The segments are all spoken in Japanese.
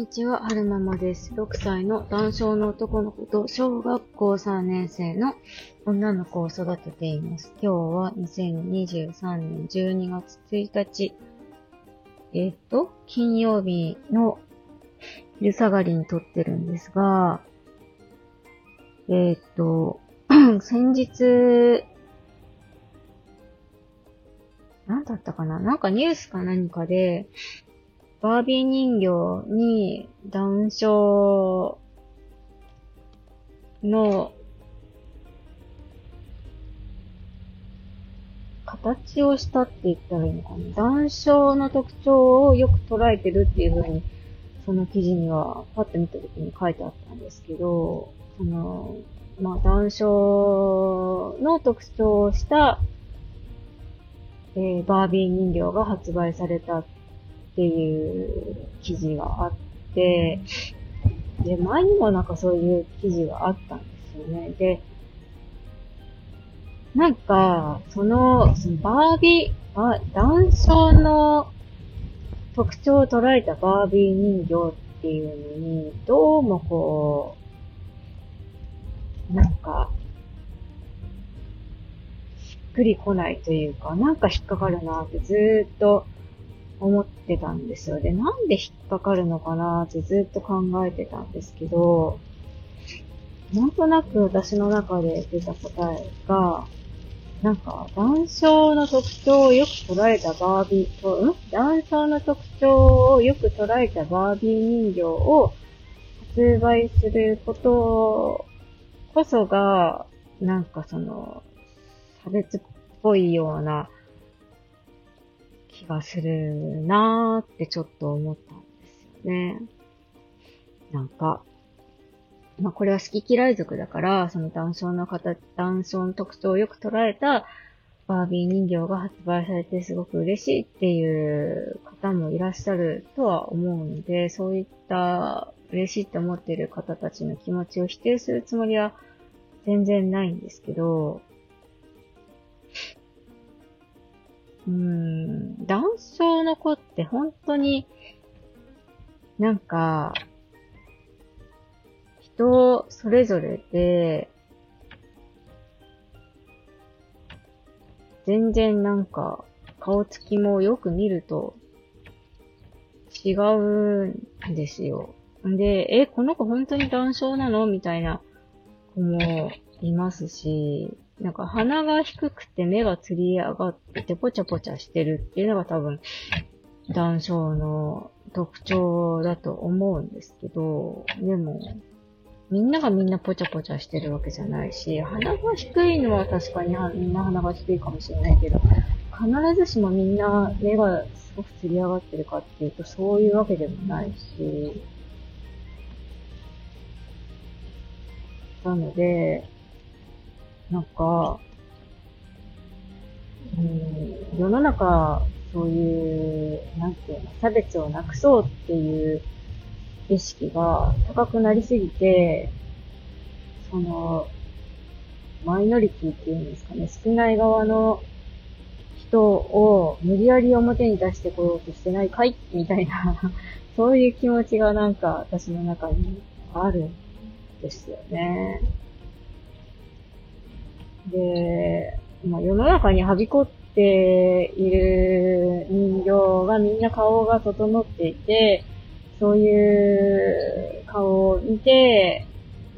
にちは、はるままです。6歳の男性の男の子と小学校3年生の女の子を育てています。今日は2023年12月1日、えっ、と、金曜日の昼下がりに撮ってるんですが、えっ、と、先日、何だったかな？なんかニュースか何かで、バービー人形にダウン症の形をしたって言ったらいいのかな。ダウン症の特徴をよく捉えてるっていう風に、その記事にはパッと見た時に書いてあったんですけど、その、まあ、ダウン症の特徴をした、えー、バービー人形が発売されたっていう記事があって、で、前にもなんかそういう記事があったんですよね。で、なんか、その、そのバービー、あ、男性の特徴を捉えたバービー人形っていうのに、どうもこう、なんか、しっくりこないというか、なんか引っかかるなってずーっと思ってたんですよ。で、なんで引っかかるのかな？ってずっと考えてたんですけど、なんとなく私の中で出た答えが、なんか、男性の特徴をよく捉えたバービー、うん？男性の特徴をよく捉えたバービー人形を発売することこそが、なんかその、差別っぽいような気がするなーってちょっと思ったんですよね。なんか、まあこれは好き嫌い族だから、その男性の方、男性の特徴をよく捉えたバービー人形が発売されてすごく嬉しいっていう方もいらっしゃるとは思うので、そういった嬉しいって思っている方たちの気持ちを否定するつもりは全然ないんですけど、うん、男性の子って本当に、なんか、人それぞれで、全然なんか、顔つきもよく見ると、違うんですよ。で、え、この子本当に男性なの？みたいな子もいますし、なんか鼻が低くて目がつり上がっててぽちゃぽちゃしてるっていうのが多分、男性の特徴だと思うんですけど、でも、みんながみんなぽちゃぽちゃしてるわけじゃないし、鼻が低いのは確かにみんな鼻が低いかもしれないけど、必ずしもみんな目がすごくつり上がってるかっていうと、そういうわけでもないし、なので、なんか、うん、世の中、そういう、なんていうの、差別をなくそうっていう意識が高くなりすぎて、その、マイノリティっていうんですかね、少ない側の人を無理やり表に出してこようとしてないかいみたいな そういう気持ちがなんか私の中にあるんですよね。で、まあ、世の中にはびこっている人形がみんな顔が整っていて、そういう顔を見て、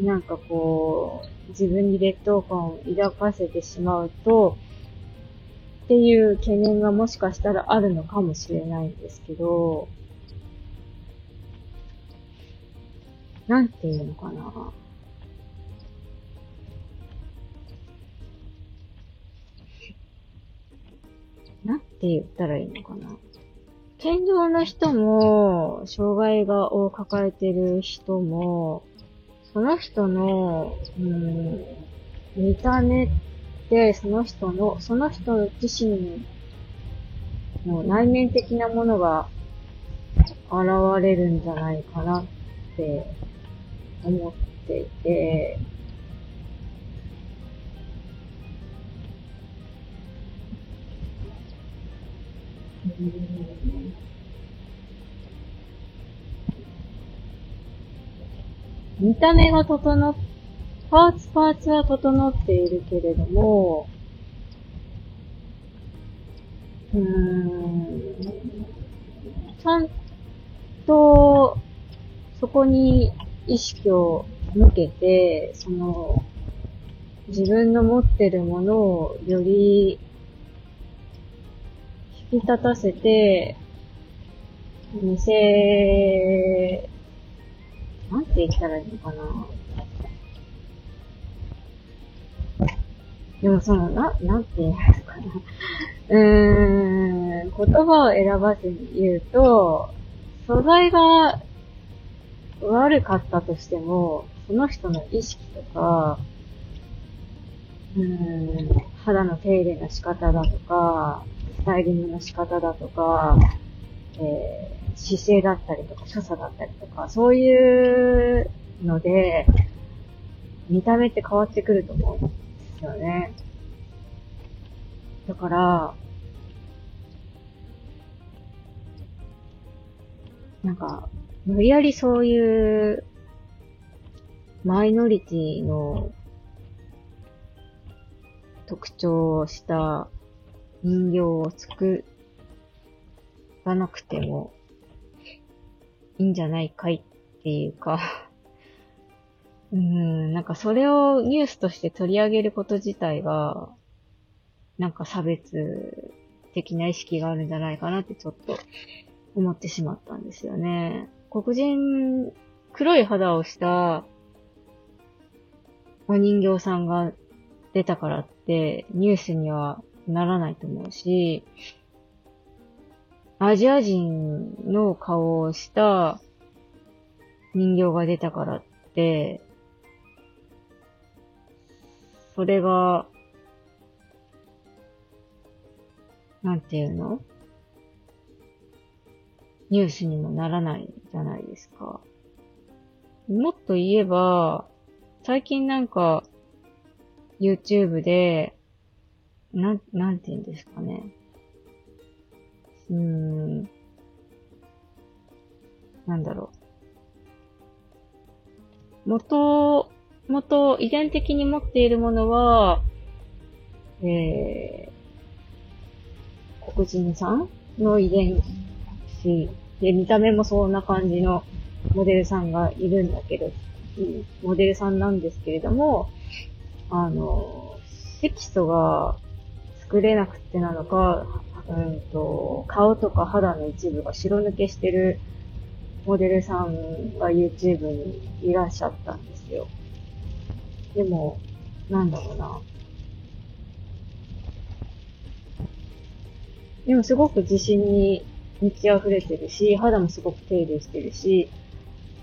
なんかこう、自分に劣等感を抱かせてしまうと、っていう懸念がもしかしたらあるのかもしれないんですけど、なんていうのかな。なんて言ったらいいのかな。健常な人も、障害がを抱えてる人も、その人の、うん、見た目って、その人の、その人自身の内面的なものが現れるんじゃないかなって思っていて、見た目が整っ、パーツパーツは整っているけれども、うーん、ちゃんと、そこに意識を向けて、その、自分の持ってるものをより引き立たせて、見せ、なんて言ったらいいのかな。でもその、な、なんて言うんですかな。うーん、言葉を選ばずに言うと、素材が悪かったとしても、その人の意識とか、うーん、肌の手入れの仕方だとか、スタイリングの仕方だとか、えー、姿勢だったりとか、所作だったりとか、そういうので、見た目って変わってくると思うんですよね。だから、なんか、無理やりそういう、マイノリティの特徴をした人形を作らなくてもいいんじゃないかいっていうか うん、なんかそれをニュースとして取り上げること自体が、なんか差別的な意識があるんじゃないかなってちょっと思ってしまったんですよね。黒人、黒い肌をしたお人形さんが出たからってニュースにはならないと思うし、アジア人の顔をした人形が出たからって、それが、なんていうの？ニュースにもならないじゃないですか。もっと言えば、最近なんか、YouTube で、なん、なんて言うんですかね。うーん。なんだろう。元、元、遺伝的に持っているものは、えー、黒人さんの遺伝子で、見た目もそんな感じのモデルさんがいるんだけど、モデルさんなんですけれども、あの、色素が作れなくてなのか、うんと、顔とか肌の一部が白抜けしてるモデルさんが YouTube にいらっしゃったんですよ。でも、なんだろうな。でもすごく自信に満ち溢れてるし、肌もすごく手入れしてるし、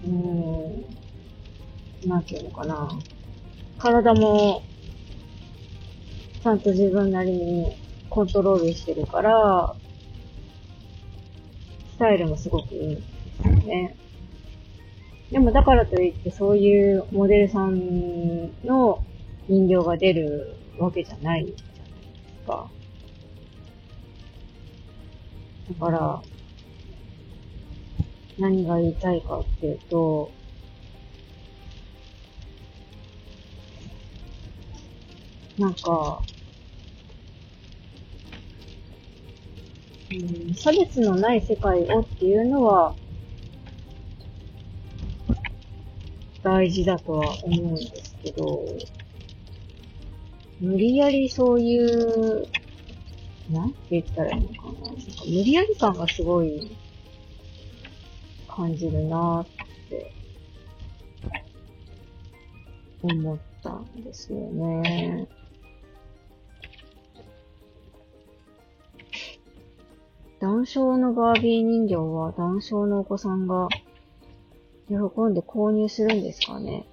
うーん、なんていうのかな。体も、ちゃんと自分なりにコントロールしてるから、スタイルもすごくいいんですよね。でもだからといってそういうモデルさんの人形が出るわけじゃないじゃないですか。だから、何が言いたいかっていうと、なんか、うん、差別のない世界をっていうのは、大事だとは思うんですけど、無理やりそういう、なんて言ったらいいのかな。なんか無理やり感がすごい感じるなって思ったんですよね。男性のバービー人形は男性のお子さんが喜んで購入するんですかね。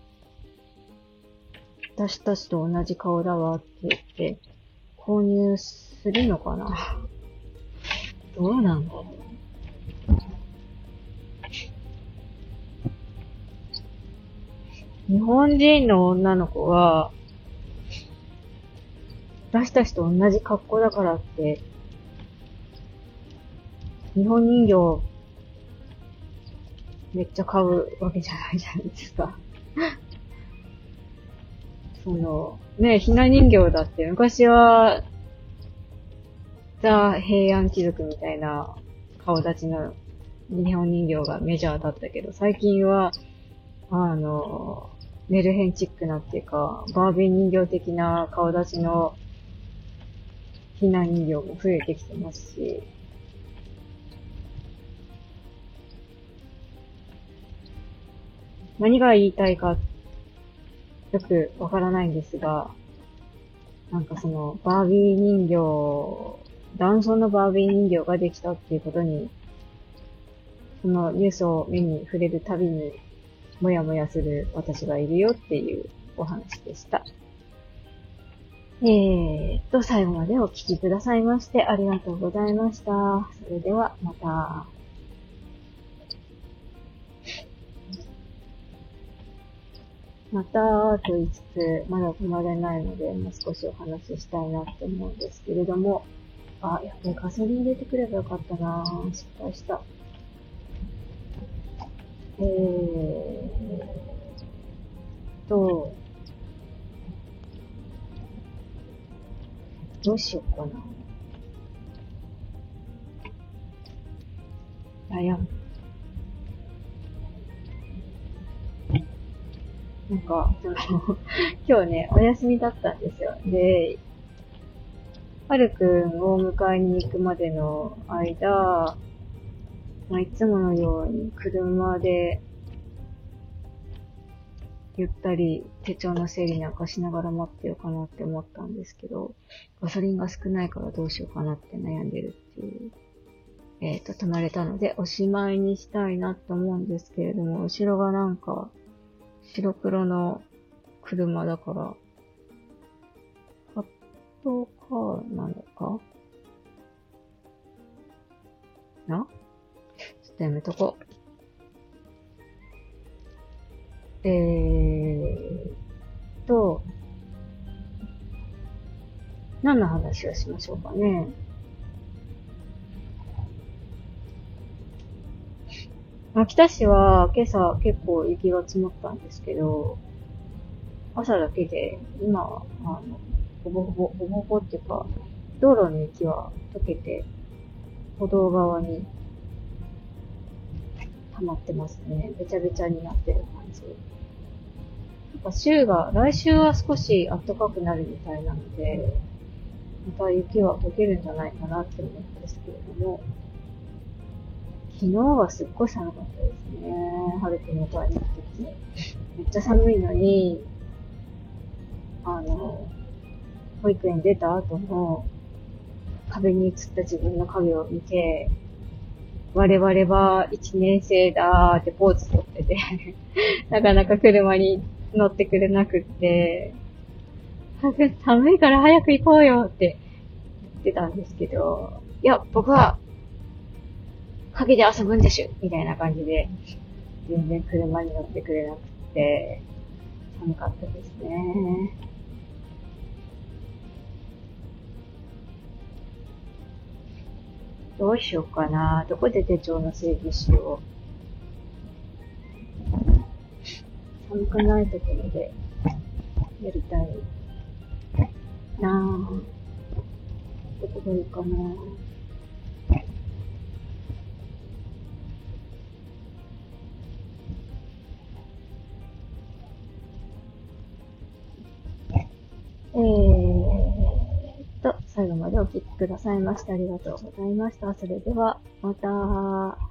私たちと同じ顔だわって言って購入するのかな。どうなんだろう。日本人の女の子は、私たちと同じ格好だからって日本人形めっちゃ買うわけじゃないじゃないですか。その、ね、ひな人形だって昔は、ザ・平安貴族みたいな顔立ちの日本人形がメジャーだったけど、最近は、あの、メルヘンチックなっていうか、バービー人形的な顔立ちのひな人形も増えてきてますし、何が言いたいか、よくわからないんですが、なんかその、バービー人形、男装のバービー人形ができたっていうことに、そのニュースを目に触れるたびに、もやもやする私がいるよっていうお話でした。えーと、最後までお聞きくださいましてありがとうございました。それではまた。またと言いつつ、まだ止まれないので、もう少しお話ししたいなって思うんですけれども、あ、やっぱりガソリン入れてくればよかったな失敗した。えーと、どうしようかな。悩む。なんか、その今日ね、お休みだったんですよ。で、はるくんを迎えに行くまでの間、まあ、いつものように車で、ゆったり手帳の整理なんかしながら待ってようかなって思ったんですけど、ガソリンが少ないからどうしようかなって悩んでるっていう。えっ、ー、と、止まれたので、おしまいにしたいなと思うんですけれども、後ろがなんか、白黒の車だから、ハットカーなのか？な？ちょっとやめとこう。えーと、何の話をしましょうかね。秋田市は今朝結構雪が積もったんですけど、朝だけで、今は、あの、ほぼほぼ、ほぼほぼっていうか、道路の雪は溶けて、歩道側に溜まってますね。べちゃべちゃになってる感じ。なんか週が、来週は少し暖かくなるみたいなので、また雪は溶けるんじゃないかなって思うんですけれども、昨日はすっごい寒かったですね。春くんの会に行った時に。めっちゃ寒いのに、あの、保育園出た後も、壁に映った自分の影を見て、我々は一年生だーってポーズ取ってて なかなか車に乗ってくれなくって、寒いから早く行こうよって言ってたんですけど、いや、僕は影で遊ぶんでしゅみたいな感じで、全然車に乗ってくれなくて、寒かったですね。どうしようかな。どこで手帳の整理しよう。寒くないところでやりたいなぁ。どこがいいかな。までお聴きくださいましてありがとうございました。それでは、また。